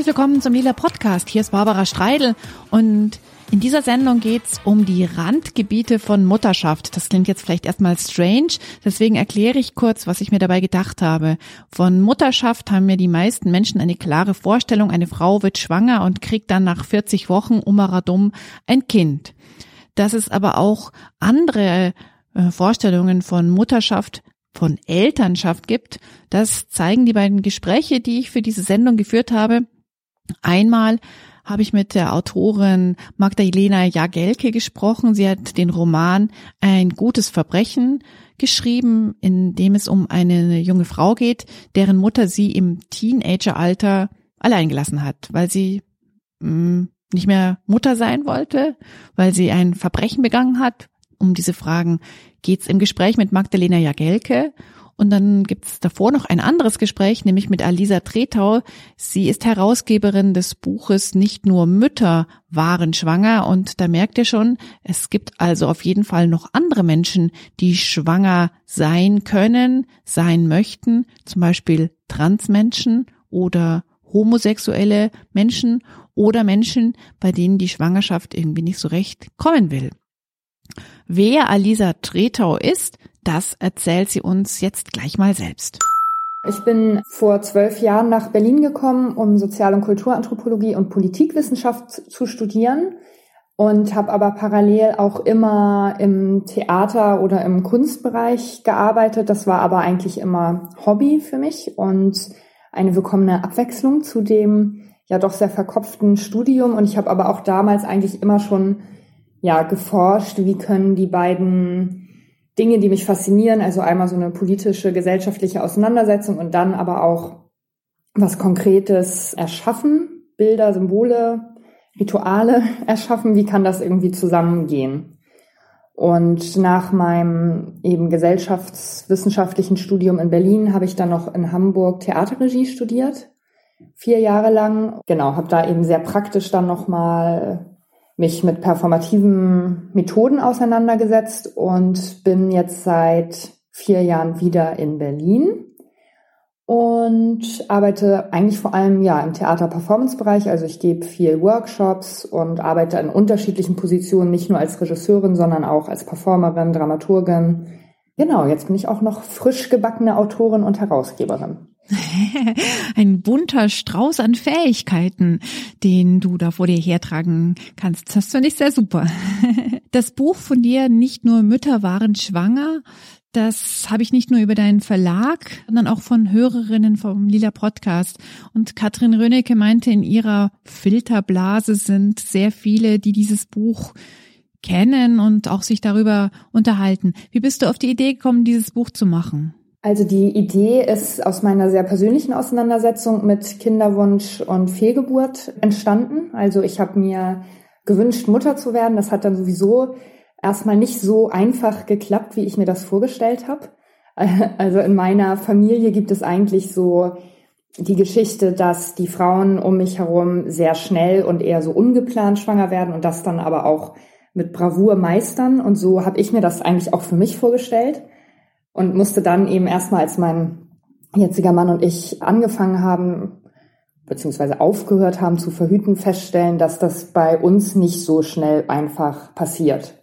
Herzlich willkommen zum Lila Podcast. Hier ist Barbara Streidel und in dieser Sendung geht's um die Randgebiete von Mutterschaft. Das klingt jetzt vielleicht erstmal strange, deswegen erkläre ich kurz, was ich mir dabei gedacht habe. Von Mutterschaft haben mir die meisten Menschen eine klare Vorstellung. Eine Frau wird schwanger und kriegt dann nach 40 Wochen umaradum ein Kind. Dass es aber auch andere äh, Vorstellungen von Mutterschaft von Elternschaft gibt, das zeigen die beiden Gespräche, die ich für diese Sendung geführt habe. Einmal habe ich mit der Autorin Magdalena Jagelke gesprochen. Sie hat den Roman Ein gutes Verbrechen geschrieben, in dem es um eine junge Frau geht, deren Mutter sie im Teenageralter allein gelassen hat, weil sie mh, mm, nicht mehr Mutter sein wollte, weil sie ein Verbrechen begangen hat. Um diese Fragen geht's im Gespräch mit Magdalena Jagelke. Und dann gibt's davor noch ein anderes Gespräch, nämlich mit Alisa Tretau. Sie ist Herausgeberin des Buches Nicht nur Mütter waren schwanger. Und da merkt ihr schon, es gibt also auf jeden Fall noch andere Menschen, die schwanger sein können, sein möchten. Zum Beispiel Transmenschen oder homosexuelle Menschen oder Menschen, bei denen die Schwangerschaft irgendwie nicht so recht kommen will. Wer Alisa Tretau ist, das erzählt sie uns jetzt gleich mal selbst. Ich bin vor zwölf Jahren nach Berlin gekommen, um Sozial- und Kulturanthropologie und Politikwissenschaft zu studieren und habe aber parallel auch immer im Theater oder im Kunstbereich gearbeitet. Das war aber eigentlich immer Hobby für mich und eine willkommene Abwechslung zu dem ja doch sehr verkopften Studium. Und ich habe aber auch damals eigentlich immer schon ja geforscht, wie können die beiden Dinge, die mich faszinieren, also einmal so eine politische, gesellschaftliche Auseinandersetzung und dann aber auch was Konkretes erschaffen, Bilder, Symbole, Rituale erschaffen, wie kann das irgendwie zusammengehen? Und nach meinem eben gesellschaftswissenschaftlichen Studium in Berlin habe ich dann noch in Hamburg Theaterregie studiert, vier Jahre lang. Genau, habe da eben sehr praktisch dann nochmal mich mit performativen Methoden auseinandergesetzt und bin jetzt seit vier Jahren wieder in Berlin und arbeite eigentlich vor allem ja im Theater-Performance-Bereich. Also ich gebe viel Workshops und arbeite in unterschiedlichen Positionen, nicht nur als Regisseurin, sondern auch als Performerin, Dramaturgin. Genau, jetzt bin ich auch noch frisch gebackene Autorin und Herausgeberin. Ein bunter Strauß an Fähigkeiten, den du da vor dir hertragen kannst. Das finde ich sehr super. Das Buch von dir, nicht nur Mütter waren schwanger, das habe ich nicht nur über deinen Verlag, sondern auch von Hörerinnen vom Lila Podcast. Und Katrin Rönecke meinte, in ihrer Filterblase sind sehr viele, die dieses Buch kennen und auch sich darüber unterhalten. Wie bist du auf die Idee gekommen, dieses Buch zu machen? Also die Idee ist aus meiner sehr persönlichen Auseinandersetzung mit Kinderwunsch und Fehlgeburt entstanden. Also ich habe mir gewünscht, Mutter zu werden. Das hat dann sowieso erstmal nicht so einfach geklappt, wie ich mir das vorgestellt habe. Also in meiner Familie gibt es eigentlich so die Geschichte, dass die Frauen um mich herum sehr schnell und eher so ungeplant schwanger werden und das dann aber auch mit Bravour meistern. Und so habe ich mir das eigentlich auch für mich vorgestellt und musste dann eben erstmal, als mein jetziger Mann und ich angefangen haben, beziehungsweise aufgehört haben zu verhüten, feststellen, dass das bei uns nicht so schnell einfach passiert.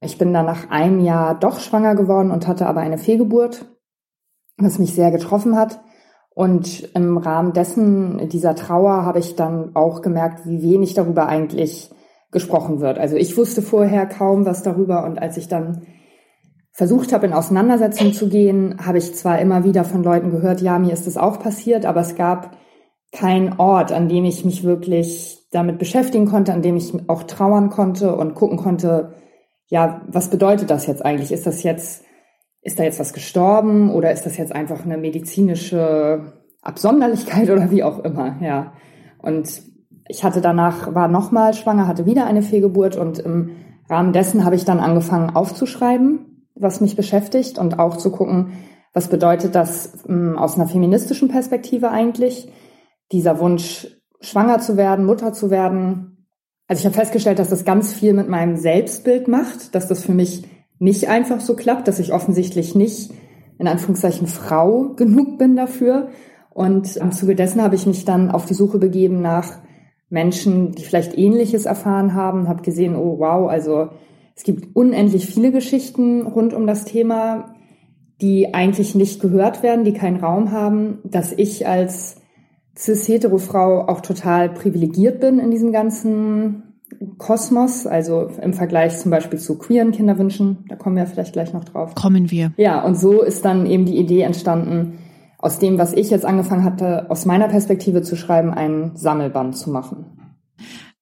Ich bin dann nach einem Jahr doch schwanger geworden und hatte aber eine Fehlgeburt, was mich sehr getroffen hat. Und im Rahmen dessen, dieser Trauer, habe ich dann auch gemerkt, wie wenig darüber eigentlich gesprochen wird. Also ich wusste vorher kaum was darüber und als ich dann versucht habe, in Auseinandersetzung zu gehen, habe ich zwar immer wieder von Leuten gehört, ja, mir ist das auch passiert, aber es gab keinen Ort, an dem ich mich wirklich damit beschäftigen konnte, an dem ich auch trauern konnte und gucken konnte, ja, was bedeutet das jetzt eigentlich? Ist das jetzt, ist da jetzt was gestorben oder ist das jetzt einfach eine medizinische Absonderlichkeit oder wie auch immer, ja. Und ich hatte danach, war nochmal schwanger, hatte wieder eine Fehlgeburt und im Rahmen dessen habe ich dann angefangen aufzuschreiben, was mich beschäftigt und auch zu gucken, was bedeutet das ähm, aus einer feministischen Perspektive eigentlich, dieser Wunsch, schwanger zu werden, Mutter zu werden. Also ich habe festgestellt, dass das ganz viel mit meinem Selbstbild macht, dass das für mich nicht einfach so klappt, dass ich offensichtlich nicht in Anführungszeichen Frau genug bin dafür Und im Zuge dessen habe ich mich dann auf die Suche begeben nach Menschen, die vielleicht Ähnliches erfahren haben, habe gesehen, oh wow, also es gibt unendlich viele Geschichten rund um das Thema, die eigentlich nicht gehört werden, die keinen Raum haben, dass ich als cis-hetero-Frau auch total privilegiert bin in diesem ganzen Kosmos, also im Vergleich zum Beispiel zu queeren Kinderwünschen, da kommen wir vielleicht gleich noch drauf. Kommen wir. Ja, und so ist dann eben die Idee entstanden, aus dem, was ich jetzt angefangen hatte, aus meiner Perspektive zu schreiben, einen Sammelband zu machen.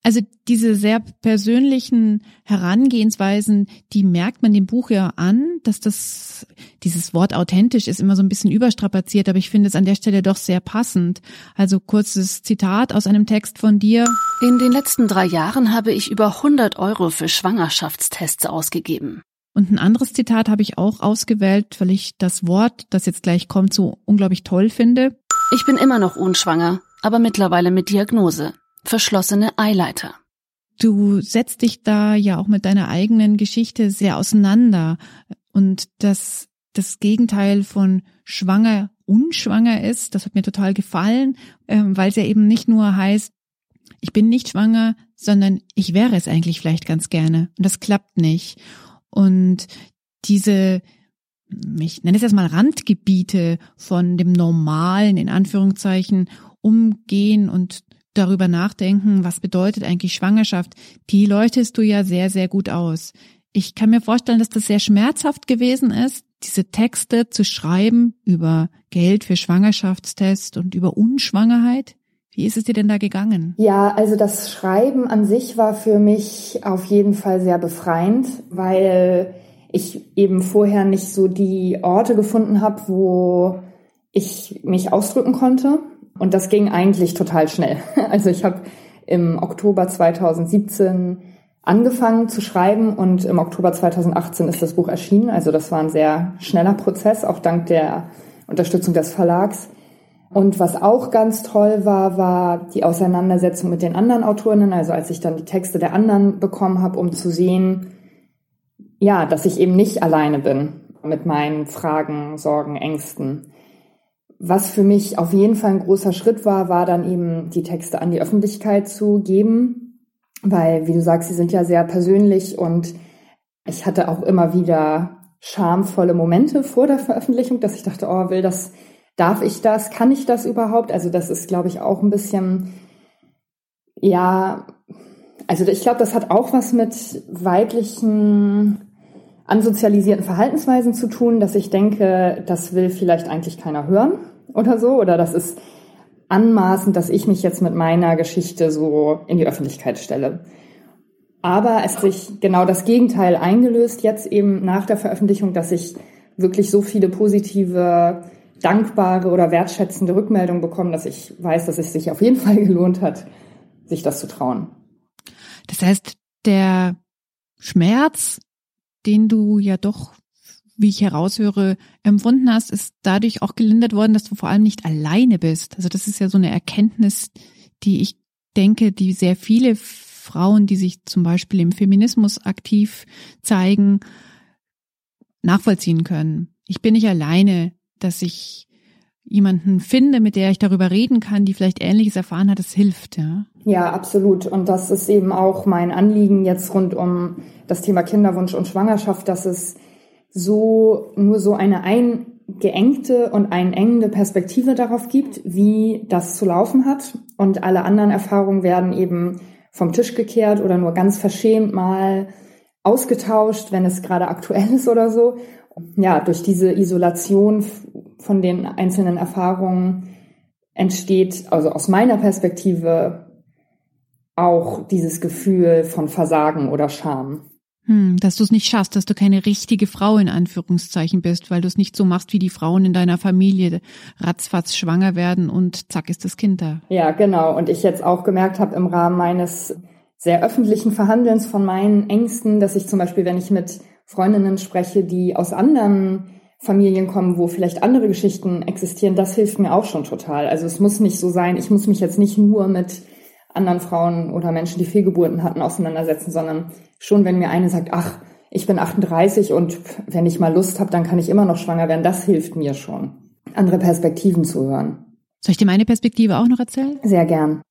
Also diese sehr persönlichen Herangehensweisen, die merkt man dem Buch ja an, dass das, dieses Wort authentisch ist immer so ein bisschen überstrapaziert, aber ich finde es an der Stelle doch sehr passend. Also kurzes Zitat aus einem Text von dir. In den letzten drei Jahren habe ich über 100 Euro für Schwangerschaftstests ausgegeben. Und ein anderes Zitat habe ich auch ausgewählt, weil ich das Wort, das jetzt gleich kommt, so unglaublich toll finde. Ich bin immer noch unschwanger, aber mittlerweile mit Diagnose. Verschlossene Eileiter. Du setzt dich da ja auch mit deiner eigenen Geschichte sehr auseinander und das das Gegenteil von schwanger unschwanger ist, das hat mir total gefallen, ähm, weil es ja eben nicht nur heißt, ich bin nicht schwanger, sondern ich wäre es eigentlich vielleicht ganz gerne und das klappt nicht. Und diese, ich nenne es jetzt mal Randgebiete von dem normalen, in Anführungszeichen, umgehen und darüber nachdenken, was bedeutet eigentlich Schwangerschaft, die leuchtest du ja sehr, sehr gut aus. Ich kann mir vorstellen, dass das sehr schmerzhaft gewesen ist, diese Texte zu schreiben über Geld für Schwangerschaftstest und über Unschwangerheit. Wie ist es dir denn da gegangen? Ja, also das Schreiben an sich war für mich auf jeden Fall sehr befreiend, weil ich eben vorher nicht so die Orte gefunden habe, wo ich mich ausdrücken konnte. Und das ging eigentlich total schnell. Also ich habe im Oktober 2017 angefangen zu schreiben und im Oktober 2018 ist das Buch erschienen. Also das war ein sehr schneller Prozess, auch dank der Unterstützung des Verlags. Und was auch ganz toll war, war die Auseinandersetzung mit den anderen Autorinnen, also als ich dann die Texte der anderen bekommen habe, um zu sehen, ja, dass ich eben nicht alleine bin mit meinen Fragen, Sorgen, Ängsten. Was für mich auf jeden Fall ein großer Schritt war, war dann eben die Texte an die Öffentlichkeit zu geben, weil, wie du sagst, sie sind ja sehr persönlich und ich hatte auch immer wieder schamvolle Momente vor der Veröffentlichung, dass ich dachte, oh, will das Darf ich das? Kann ich das überhaupt? Also das ist, glaube ich, auch ein bisschen, ja, also ich glaube, das hat auch was mit weiblichen ansozialisierten Verhaltensweisen zu tun, dass ich denke, das will vielleicht eigentlich keiner hören oder so, oder das ist anmaßend, dass ich mich jetzt mit meiner Geschichte so in die Öffentlichkeit stelle. Aber es sich genau das Gegenteil eingelöst, jetzt eben nach der Veröffentlichung, dass ich wirklich so viele positive dankbare oder wertschätzende Rückmeldung bekommen, dass ich weiß, dass es sich auf jeden Fall gelohnt hat, sich das zu trauen. Das heißt, der Schmerz, den du ja doch, wie ich heraushöre, empfunden hast, ist dadurch auch gelindert worden, dass du vor allem nicht alleine bist. Also das ist ja so eine Erkenntnis, die ich denke, die sehr viele Frauen, die sich zum Beispiel im Feminismus aktiv zeigen, nachvollziehen können. Ich bin nicht alleine dass ich jemanden finde, mit der ich darüber reden kann, die vielleicht Ähnliches erfahren hat, das hilft, ja. Ja, absolut. Und das ist eben auch mein Anliegen jetzt rund um das Thema Kinderwunsch und Schwangerschaft, dass es so, nur so eine eingeengte und einengende Perspektive darauf gibt, wie das zu laufen hat. Und alle anderen Erfahrungen werden eben vom Tisch gekehrt oder nur ganz verschämt mal ausgetauscht, wenn es gerade aktuell ist oder so ja, durch diese Isolation von den einzelnen Erfahrungen entsteht, also aus meiner Perspektive, auch dieses Gefühl von Versagen oder Scham. Hm, dass du es nicht schaffst, dass du keine richtige Frau in Anführungszeichen bist, weil du es nicht so machst wie die Frauen in deiner Familie, ratzfatz schwanger werden und zack ist das Kind da. Ja, genau. Und ich jetzt auch gemerkt habe im Rahmen meines sehr öffentlichen Verhandelns von meinen Ängsten, dass ich zum Beispiel, wenn ich mit Freundinnen spreche, die aus anderen Familien kommen, wo vielleicht andere Geschichten existieren, das hilft mir auch schon total. Also es muss nicht so sein, ich muss mich jetzt nicht nur mit anderen Frauen oder Menschen, die Fehlgeburten hatten, auseinandersetzen, sondern schon, wenn mir eine sagt, ach, ich bin 38 und wenn ich mal Lust habe, dann kann ich immer noch schwanger werden, das hilft mir schon, andere Perspektiven zu hören. Soll ich dir meine Perspektive auch noch erzählen? Sehr gern.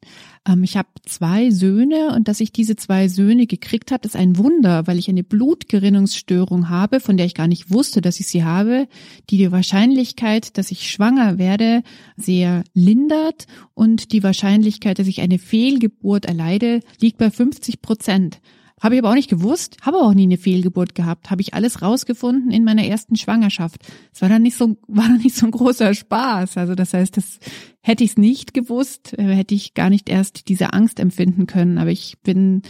Ähm, ich habe zwei Söhne und dass ich diese zwei Söhne gekriegt habe, ist ein Wunder, weil ich eine Blutgerinnungsstörung habe, von der ich gar nicht wusste, dass ich sie habe, die die Wahrscheinlichkeit, dass ich schwanger werde, sehr lindert und die Wahrscheinlichkeit, dass ich eine Fehlgeburt erleide, liegt bei 50 Prozent. Habe ich aber auch nicht gewusst, habe auch nie eine Fehlgeburt gehabt, habe ich alles rausgefunden in meiner ersten Schwangerschaft. Es war dann nicht so, war dann nicht so ein großer Spaß. Also das heißt, das hätte ich es nicht gewusst, äh, hätte ich gar nicht erst diese Angst empfinden können. Aber ich bin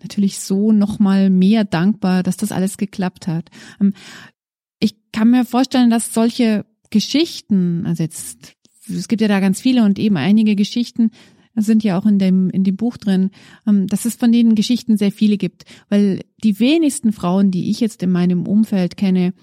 natürlich so nochmal mehr dankbar, dass das alles geklappt hat. Ähm, ich kann mir vorstellen, dass solche Geschichten, also jetzt, es gibt ja da ganz viele und eben einige Geschichten, sind ja auch in dem, in dem Buch drin, ähm, dass es von denen Geschichten sehr viele gibt. Weil die wenigsten Frauen, die ich jetzt in meinem Umfeld kenne,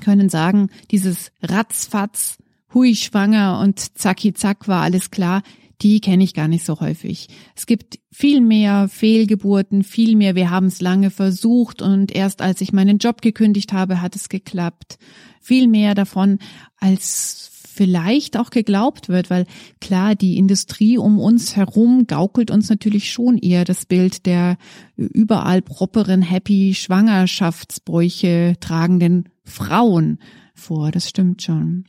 können sagen, dieses Ratzfatz, hui schwanger und zacki zack war alles klar, die kenne ich gar nicht so häufig. Es gibt viel mehr Fehlgeburten, viel mehr, wir haben es lange versucht und erst als ich meinen Job gekündigt habe, hat es geklappt. Viel mehr davon als vielleicht auch geglaubt wird, weil klar, die Industrie um uns herum gaukelt uns natürlich schon eher das Bild der überall properen, happy Schwangerschaftsbräuche tragenden Frauen vor. Das stimmt schon.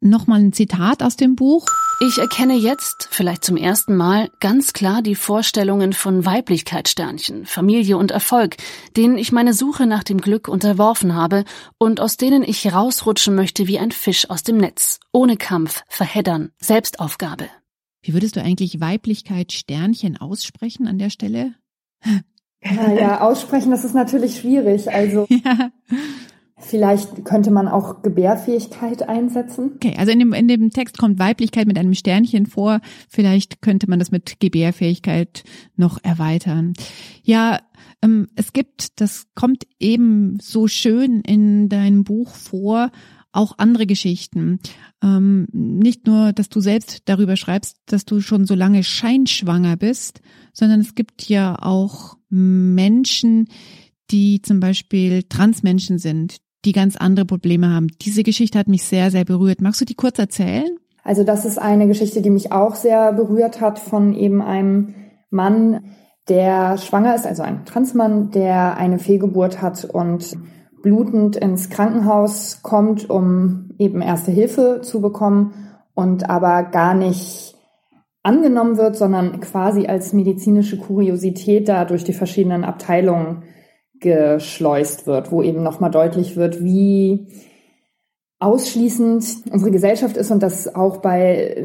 Nochmal ein Zitat aus dem Buch. Ich erkenne jetzt, vielleicht zum ersten Mal, ganz klar die Vorstellungen von Weiblichkeitssternchen, Familie und Erfolg, denen ich meine Suche nach dem Glück unterworfen habe und aus denen ich rausrutschen möchte wie ein Fisch aus dem Netz, ohne Kampf, Verheddern, Selbstaufgabe. Wie würdest du eigentlich Weiblichkeit Sternchen aussprechen an der Stelle? Ja, ja, aussprechen, das ist natürlich schwierig. Also ja. Vielleicht könnte man auch Gebärfähigkeit einsetzen. Okay, also in dem, in dem Text kommt Weiblichkeit mit einem Sternchen vor. Vielleicht könnte man das mit Gebärfähigkeit noch erweitern. Ja, ähm, es gibt, das kommt eben so schön in deinem Buch vor, auch andere Geschichten. Ähm, nicht nur, dass du selbst darüber schreibst, dass du schon so lange scheinschwanger bist, sondern es gibt ja auch Menschen, die zum Beispiel Transmenschen sind, die ganz andere Probleme haben. Diese Geschichte hat mich sehr, sehr berührt. Magst du die kurz erzählen? Also das ist eine Geschichte, die mich auch sehr berührt hat von eben einem Mann, der schwanger ist, also ein Transmann, der eine Fehlgeburt hat und blutend ins Krankenhaus kommt, um eben erste Hilfe zu bekommen und aber gar nicht angenommen wird, sondern quasi als medizinische Kuriosität da durch die verschiedenen Abteilungen geschleust wird, wo eben nochmal deutlich wird, wie ausschließend unsere Gesellschaft ist und das auch bei,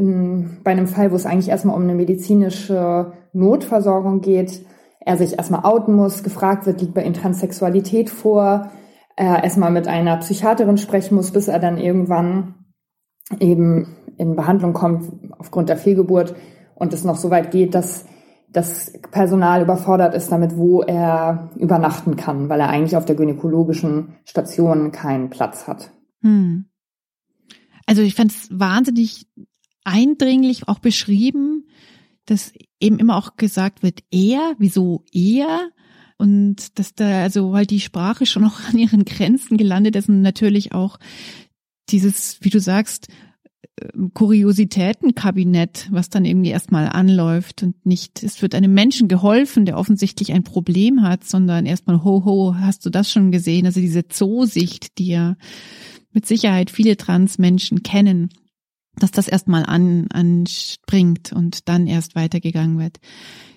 bei einem Fall, wo es eigentlich erstmal um eine medizinische Notversorgung geht, er sich erstmal outen muss, gefragt wird, liegt bei ihm Transsexualität vor, er erstmal mit einer Psychiaterin sprechen muss, bis er dann irgendwann eben in Behandlung kommt aufgrund der Fehlgeburt und es noch so weit geht, dass das Personal überfordert ist damit, wo er übernachten kann, weil er eigentlich auf der gynäkologischen Station keinen Platz hat. Hm. Also ich fand es wahnsinnig eindringlich auch beschrieben, dass eben immer auch gesagt wird, er, wieso er? Und dass da also halt die Sprache schon auch an ihren Grenzen gelandet ist und natürlich auch dieses, wie du sagst, Kuriositätenkabinett, was dann irgendwie erstmal anläuft und nicht, es wird einem Menschen geholfen, der offensichtlich ein Problem hat, sondern erstmal, ho, ho, hast du das schon gesehen? Also diese Zoosicht, die ja mit Sicherheit viele Transmenschen kennen, dass das erstmal an, anspringt und dann erst weitergegangen wird.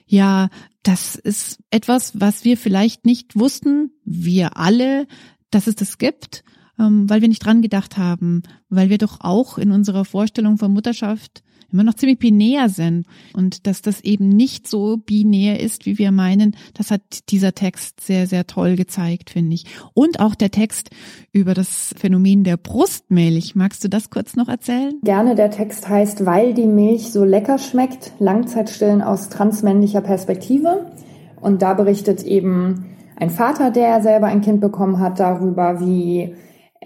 Ja, das ist etwas, was wir vielleicht nicht wussten, wir alle, dass es das gibt ähm, weil wir nicht dran gedacht haben, weil wir doch auch in unserer Vorstellung von Mutterschaft immer noch ziemlich binär sind und dass das eben nicht so binär ist, wie wir meinen, das hat dieser Text sehr, sehr toll gezeigt, finde ich. Und auch der Text über das Phänomen der Brustmilch. Magst du das kurz noch erzählen? Gerne, der Text heißt, weil die Milch so lecker schmeckt, Langzeitstillen aus transmännlicher Perspektive. Und da berichtet eben ein Vater, der selber ein Kind bekommen hat, darüber, wie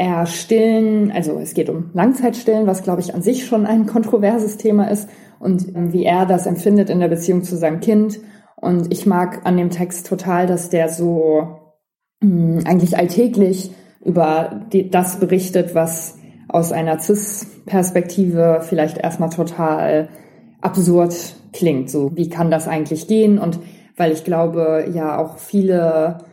er stillen, also es geht um Langzeitstillen, was glaube ich an sich schon ein kontroverses Thema ist und ähm, wie er das empfindet in der Beziehung zu seinem Kind. Und ich mag an dem Text total, dass der so mh, hm, eigentlich alltäglich über die, das berichtet, was aus einer CIS-Perspektive vielleicht erstmal total absurd klingt. So, wie kann das eigentlich gehen? Und weil ich glaube, ja auch viele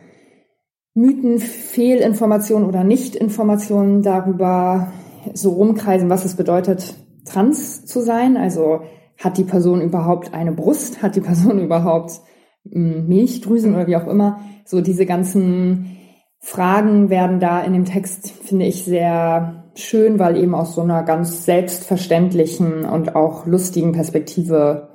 Mythen, Fehlinformationen oder Nichtinformationen darüber so rumkreisen, was es bedeutet, trans zu sein. Also hat die Person überhaupt eine Brust? Hat die Person überhaupt hm, Milchdrüsen oder wie auch immer? So diese ganzen Fragen werden da in dem Text, finde ich, sehr schön, weil eben aus so einer ganz selbstverständlichen und auch lustigen Perspektive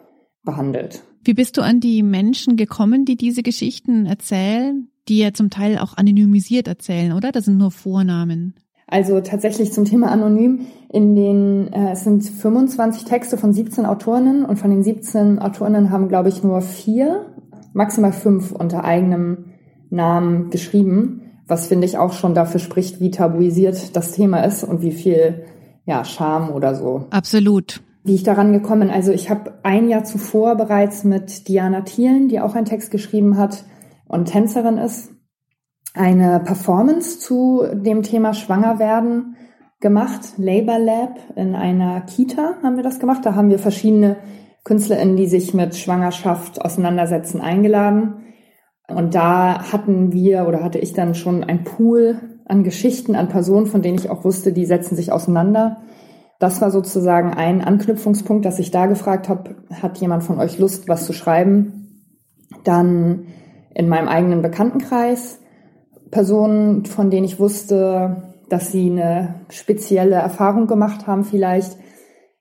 behandelt. Wie bist du an die Menschen gekommen, die diese Geschichten erzählen, die ja zum Teil auch anonymisiert erzählen, oder? Das sind nur Vornamen. Also tatsächlich zum Thema anonym. In den äh, es sind 25 Texte von 17 Autorinnen und von den 17 Autorinnen haben, glaube ich, nur vier, maximal fünf unter eigenem Namen geschrieben was finde ich auch schon dafür spricht, wie tabuisiert das Thema ist und wie viel ja, Scham oder so. Absolut. Wie ich daran gekommen, also ich habe ein Jahr zuvor bereits mit Diana Thielen, die auch einen Text geschrieben hat und Tänzerin ist, eine Performance zu dem Thema Schwangerwerden gemacht, Labor Lab in einer Kita haben wir das gemacht. Da haben wir verschiedene KünstlerInnen, die sich mit Schwangerschaft auseinandersetzen, eingeladen. Und da hatten wir oder hatte ich dann schon ein Pool an Geschichten, an Personen, von denen ich auch wusste, die setzen sich auseinander. Das war sozusagen ein Anknüpfungspunkt, dass ich da gefragt habe, hat jemand von euch Lust, was zu schreiben? Dann in meinem eigenen Bekanntenkreis Personen, von denen ich wusste, dass sie eine spezielle Erfahrung gemacht haben vielleicht.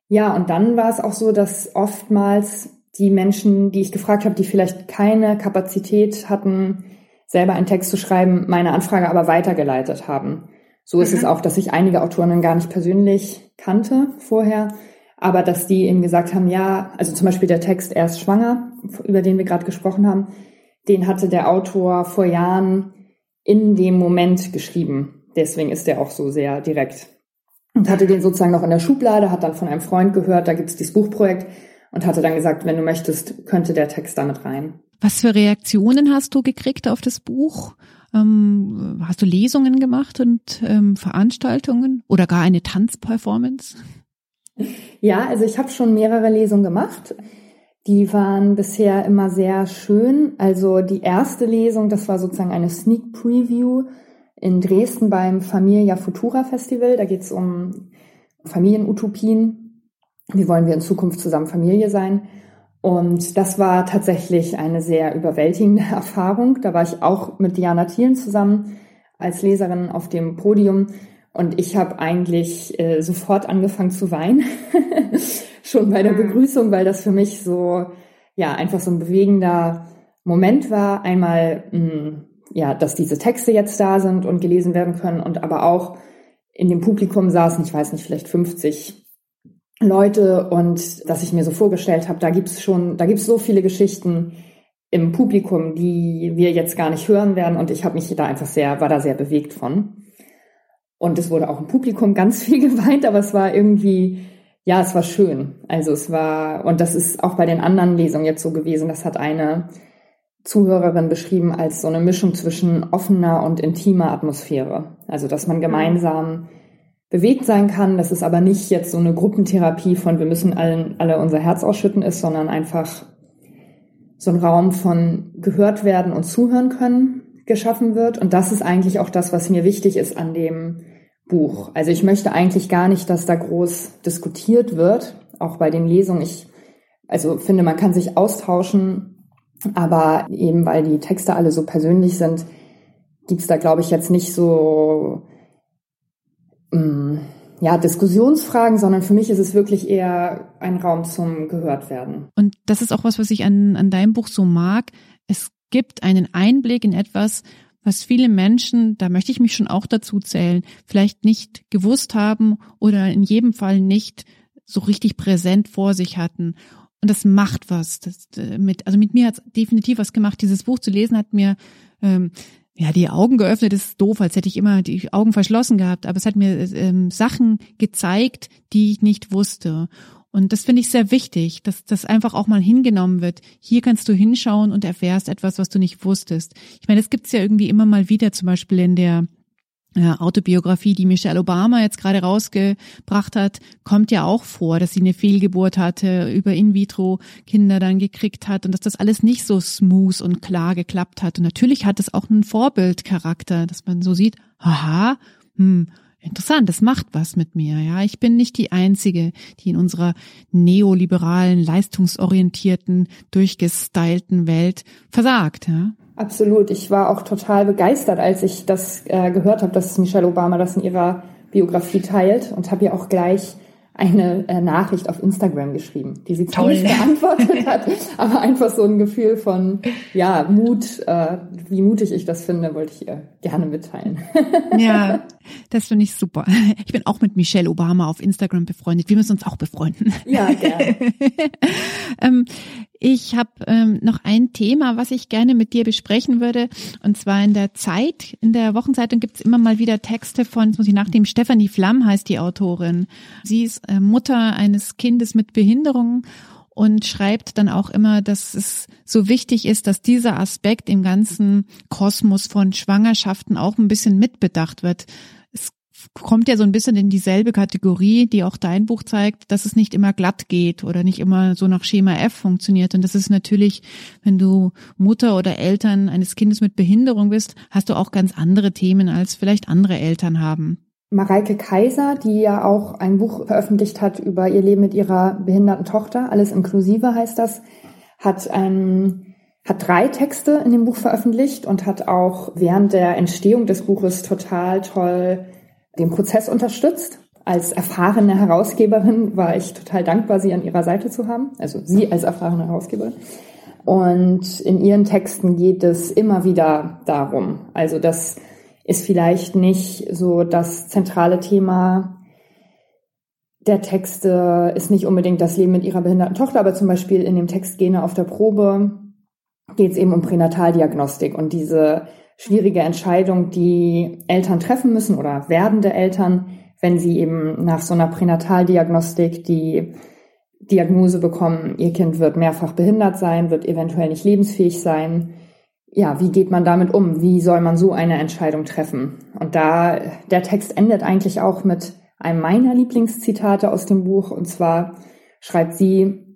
Ja, und dann war es auch so, dass oftmals die Menschen, die ich gefragt habe, die vielleicht keine Kapazität hatten, selber einen Text zu schreiben, meine Anfrage aber weitergeleitet haben. So ist mhm. es auch, dass ich einige Autorinnen gar nicht persönlich kannte vorher, aber dass die eben gesagt haben, ja, also zum Beispiel der Text Erst schwanger, über den wir gerade gesprochen haben, den hatte der Autor vor Jahren in dem Moment geschrieben. Deswegen ist der auch so sehr direkt. Und hatte den sozusagen noch in der Schublade, hat dann von einem Freund gehört, da gibt's dieses Buchprojekt und hatte dann gesagt, wenn du möchtest, könnte der Text damit rein. Was für Reaktionen hast du gekriegt auf das Buch? Ähm, hast du Lesungen gemacht und ähm, Veranstaltungen oder gar eine Tanzperformance? Ja, also ich habe schon mehrere Lesungen gemacht. Die waren bisher immer sehr schön. Also die erste Lesung, das war sozusagen eine Sneak Preview in Dresden beim Familia Futura Festival. Da geht es um Familienutopien wie wollen wir in Zukunft zusammen Familie sein. Und das war tatsächlich eine sehr überwältigende Erfahrung. Da war ich auch mit Diana Thielen zusammen als Leserin auf dem Podium. Und ich habe eigentlich äh, sofort angefangen zu weinen, schon bei der mhm. Begrüßung, weil das für mich so, ja, einfach so ein bewegender Moment war. Einmal, mh, hm, ja, dass diese Texte jetzt da sind und gelesen werden können und aber auch in dem Publikum saßen, ich weiß nicht, vielleicht 50 Leute und dass ich mir so vorgestellt habe, da gibt's schon, da gibt's so viele Geschichten im Publikum, die wir jetzt gar nicht hören werden und ich habe mich da einfach sehr, war da sehr bewegt von. Und es wurde auch im Publikum ganz viel geweint, aber es war irgendwie, ja, es war schön. Also es war, und das ist auch bei den anderen Lesungen jetzt so gewesen, das hat eine Zuhörerin beschrieben als so eine Mischung zwischen offener und intimer Atmosphäre. Also dass man mhm. gemeinsam bewegt sein kann, dass es aber nicht jetzt so eine Gruppentherapie von wir müssen allen, alle unser Herz ausschütten ist, sondern einfach so ein Raum von gehört werden und zuhören können geschaffen wird. Und das ist eigentlich auch das, was mir wichtig ist an dem Buch. Also ich möchte eigentlich gar nicht, dass da groß diskutiert wird, auch bei den Lesungen. Ich also finde, man kann sich austauschen, aber eben weil die Texte alle so persönlich sind, gibt's da, glaube ich, jetzt nicht so Mm, ja, Diskussionsfragen, sondern für mich ist es wirklich eher ein Raum zum gehört werden. Und das ist auch was, was ich an, an deinem Buch so mag. Es gibt einen Einblick in etwas, was viele Menschen, da möchte ich mich schon auch dazu zählen, vielleicht nicht gewusst haben oder in jedem Fall nicht so richtig präsent vor sich hatten. Und das macht was. Das, äh, mit, also mit mir hat es definitiv was gemacht. Dieses Buch zu lesen hat mir ähm, ja, die Augen geöffnet ist doof, als hätte ich immer die Augen verschlossen gehabt, aber es hat mir ähm, Sachen gezeigt, die ich nicht wusste. Und das finde ich sehr wichtig, dass das einfach auch mal hingenommen wird. Hier kannst du hinschauen und erfährst etwas, was du nicht wusstest. Ich meine, das gibt's ja irgendwie immer mal wieder, zum Beispiel in der äh, Autobiografie, die Michelle Obama jetzt gerade rausgebracht hat, kommt ja auch vor, dass sie eine Fehlgeburt hatte, über In-vitro-Kinder dann gekriegt hat und dass das alles nicht so smooth und klar geklappt hat. Und natürlich hat es auch einen Vorbildcharakter, dass man so sieht, aha, hm, Interessant, das macht was mit mir, ja. Ich bin nicht die Einzige, die in unserer neoliberalen, leistungsorientierten, durchgestylten Welt versagt, ja. Absolut. Ich war auch total begeistert, als ich das äh, gehört habe, dass Michelle Obama das in ihrer Biografie teilt und habe ihr auch gleich eine äh, Nachricht auf Instagram geschrieben, die sie zwar nicht beantwortet hat, aber einfach so ein Gefühl von ja Mut, äh, wie mutig ich das finde, wollte ich ihr gerne mitteilen. ja, das finde ich super. Ich bin auch mit Michelle Obama auf Instagram befreundet. Wir müssen uns auch befreunden. Ja, gerne. ähm, ich habe ähm, noch ein Thema, was ich gerne mit dir besprechen würde. Und zwar in der Zeit, in der Wochenzeitung gibt es immer mal wieder Texte von, jetzt muss ich nachdenken, Stefanie Flamm heißt die Autorin. Sie ist äh, Mutter eines Kindes mit Behinderung und schreibt dann auch immer, dass es so wichtig ist, dass dieser Aspekt im ganzen Kosmos von Schwangerschaften auch ein bisschen mitbedacht wird kommt ja so ein bisschen in dieselbe Kategorie, die auch dein Buch zeigt, dass es nicht immer glatt geht oder nicht immer so nach Schema F funktioniert. Und das ist natürlich, wenn du Mutter oder Eltern eines Kindes mit Behinderung bist, hast du auch ganz andere Themen, als vielleicht andere Eltern haben. Mareike Kaiser, die ja auch ein Buch veröffentlicht hat über ihr Leben mit ihrer behinderten Tochter, alles inklusive heißt das, hat ein hat drei Texte in dem Buch veröffentlicht und hat auch während der Entstehung des Buches total toll den Prozess unterstützt. Als erfahrene Herausgeberin war ich total dankbar, sie an ihrer Seite zu haben. Also sie als erfahrene Herausgeberin. Und in ihren Texten geht es immer wieder darum. Also das ist vielleicht nicht so das zentrale Thema der Texte, ist nicht unbedingt das Leben mit ihrer behinderten Tochter, aber zum Beispiel in dem Text Gene auf der Probe geht es eben um Pränataldiagnostik und diese schwierige Entscheidung, die Eltern treffen müssen oder werdende Eltern, wenn sie eben nach so einer Pränataldiagnostik die Diagnose bekommen, ihr Kind wird mehrfach behindert sein, wird eventuell nicht lebensfähig sein. Ja, wie geht man damit um? Wie soll man so eine Entscheidung treffen? Und da, der Text endet eigentlich auch mit einem meiner Lieblingszitate aus dem Buch. Und zwar schreibt sie,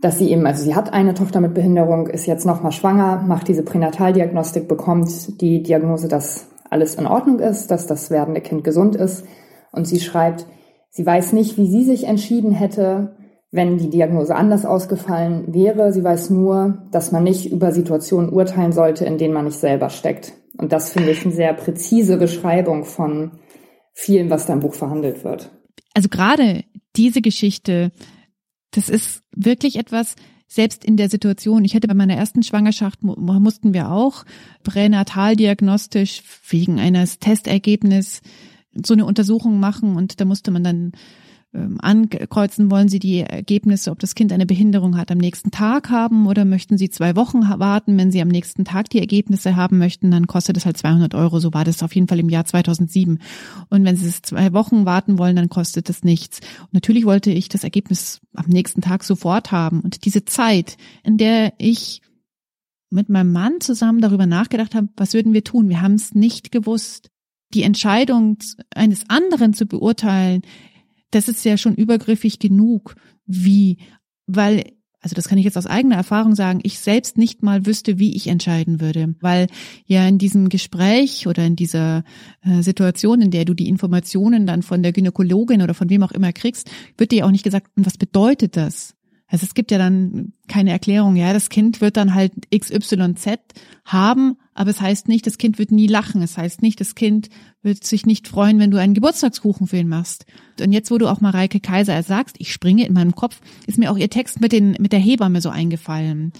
dass sie eben, also sie hat eine Tochter mit Behinderung, ist jetzt nochmal schwanger, macht diese Pränataldiagnostik, bekommt die Diagnose, dass alles in Ordnung ist, dass das werdende Kind gesund ist. Und sie schreibt, sie weiß nicht, wie sie sich entschieden hätte, wenn die Diagnose anders ausgefallen wäre. Sie weiß nur, dass man nicht über Situationen urteilen sollte, in denen man nicht selber steckt. Und das finde ich eine sehr präzise Beschreibung von vielen, was da im Buch verhandelt wird. Also gerade diese Geschichte das ist wirklich etwas, selbst in der Situation, ich hätte bei meiner ersten Schwangerschaft, mussten wir auch pränataldiagnostisch wegen eines Testergebnis so eine Untersuchung machen und da musste man dann ankreuzen, wollen Sie die Ergebnisse, ob das Kind eine Behinderung hat, am nächsten Tag haben oder möchten Sie zwei Wochen warten? Wenn Sie am nächsten Tag die Ergebnisse haben möchten, dann kostet es halt 200 Euro. So war das auf jeden Fall im Jahr 2007. Und wenn Sie es zwei Wochen warten wollen, dann kostet es nichts. Und natürlich wollte ich das Ergebnis am nächsten Tag sofort haben. Und diese Zeit, in der ich mit meinem Mann zusammen darüber nachgedacht habe, was würden wir tun? Wir haben es nicht gewusst. Die Entscheidung eines anderen zu beurteilen, das ist ja schon übergriffig genug, wie, weil also das kann ich jetzt aus eigener Erfahrung sagen, ich selbst nicht mal wüsste, wie ich entscheiden würde, weil ja in diesem Gespräch oder in dieser äh, Situation, in der du die Informationen dann von der Gynäkologin oder von wem auch immer kriegst, wird dir auch nicht gesagt, was bedeutet das? Also es gibt ja dann keine Erklärung, ja, das Kind wird dann halt XYZ haben, aber es heißt nicht, das Kind wird nie lachen. Es heißt nicht, das Kind wird sich nicht freuen, wenn du einen Geburtstagskuchen für ihn machst. Und jetzt, wo du auch Mareike Kaiser sagst, ich springe in meinem Kopf, ist mir auch ihr Text mit den, mit der Hebamme so eingefallen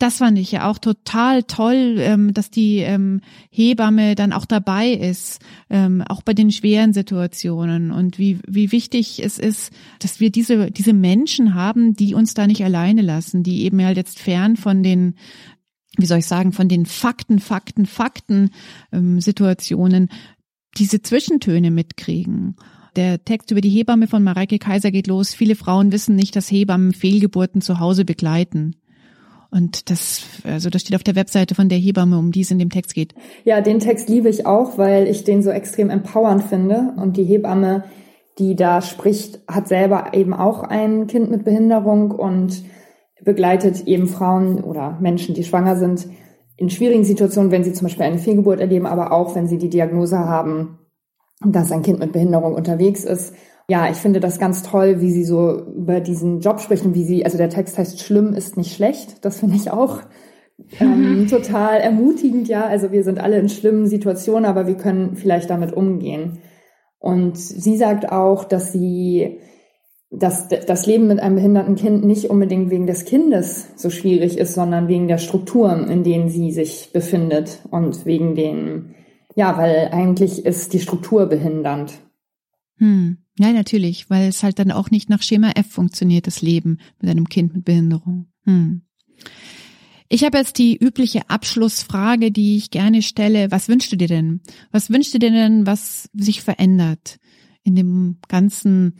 das fand ich ja auch total toll, ähm, dass die ähm, Hebamme dann auch dabei ist, ähm, auch bei den schweren Situationen und wie, wie wichtig es ist, dass wir diese, diese Menschen haben, die uns da nicht alleine lassen, die eben halt jetzt fern von den wie soll ich sagen, von den Fakten, Fakten, Fakten ähm, Situationen diese Zwischentöne mitkriegen. Der Text über die Hebamme von Mareike Kaiser geht los. Viele Frauen wissen nicht, dass Hebammen Fehlgeburten zu Hause begleiten. Und das, also das steht auf der Webseite von der Hebamme, um die es in dem Text geht. Ja, den Text liebe ich auch, weil ich den so extrem empowernd finde. Und die Hebamme, die da spricht, hat selber eben auch ein Kind mit Behinderung und begleitet eben Frauen oder Menschen, die schwanger sind, in schwierigen Situationen, wenn sie zum Beispiel eine Fehlgeburt erleben, aber auch wenn sie die Diagnose haben, dass ein Kind mit Behinderung unterwegs ist. Ja, ich finde das ganz toll, wie sie so über diesen Job sprechen, wie sie, also der Text heißt Schlimm ist nicht schlecht. Das finde ich auch ähm, total ermutigend, ja. Also wir sind alle in schlimmen Situationen, aber wir können vielleicht damit umgehen. Und sie sagt auch, dass sie dass das Leben mit einem behinderten Kind nicht unbedingt wegen des Kindes so schwierig ist, sondern wegen der Strukturen, in denen sie sich befindet und wegen den, ja, weil eigentlich ist die Struktur behindernd. Hm. Ja, natürlich, weil es halt dann auch nicht nach Schema F funktioniert, das Leben mit einem Kind mit Behinderung. Hm. Ich habe jetzt die übliche Abschlussfrage, die ich gerne stelle. Was wünschst du dir denn? Was wünschst du dir denn, was sich verändert in dem ganzen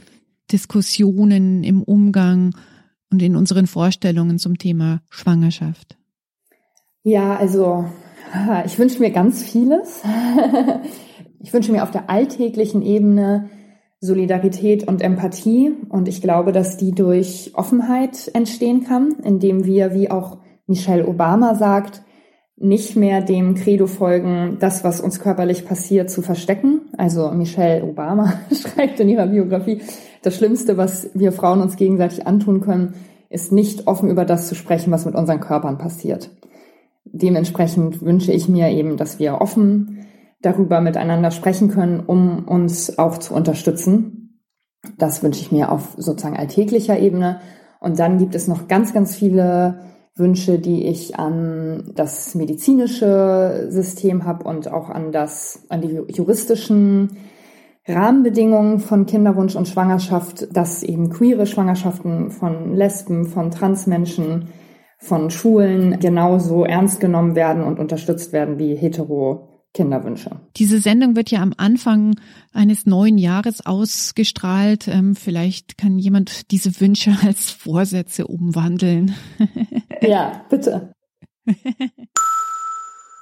Diskussionen im Umgang und in unseren Vorstellungen zum Thema Schwangerschaft? Ja, also ich wünsche mir ganz vieles. Ich wünsche mir auf der alltäglichen Ebene Solidarität und Empathie und ich glaube, dass die durch Offenheit entstehen kann, indem wir, wie auch Michelle Obama sagt, nicht mehr dem Credo folgen, das, was uns körperlich passiert, zu verstecken. Also Michelle Obama schreibt in ihrer Biografie, das Schlimmste, was wir Frauen uns gegenseitig antun können, ist nicht offen über das zu sprechen, was mit unseren Körpern passiert. Dementsprechend wünsche ich mir eben, dass wir offen darüber miteinander sprechen können, um uns auch zu unterstützen. Das wünsche ich mir auf sozusagen alltäglicher Ebene. Und dann gibt es noch ganz, ganz viele Wünsche, die ich an das medizinische System habe und auch an das, an die juristischen Rahmenbedingungen von Kinderwunsch und Schwangerschaft, dass eben queere Schwangerschaften von Lesben, von Transmenschen, von Schulen genauso ernst genommen werden und unterstützt werden wie hetero Kinderwünsche. Diese Sendung wird ja am Anfang eines neuen Jahres ausgestrahlt. Ähm, vielleicht kann jemand diese Wünsche als Vorsätze umwandeln. ja, bitte.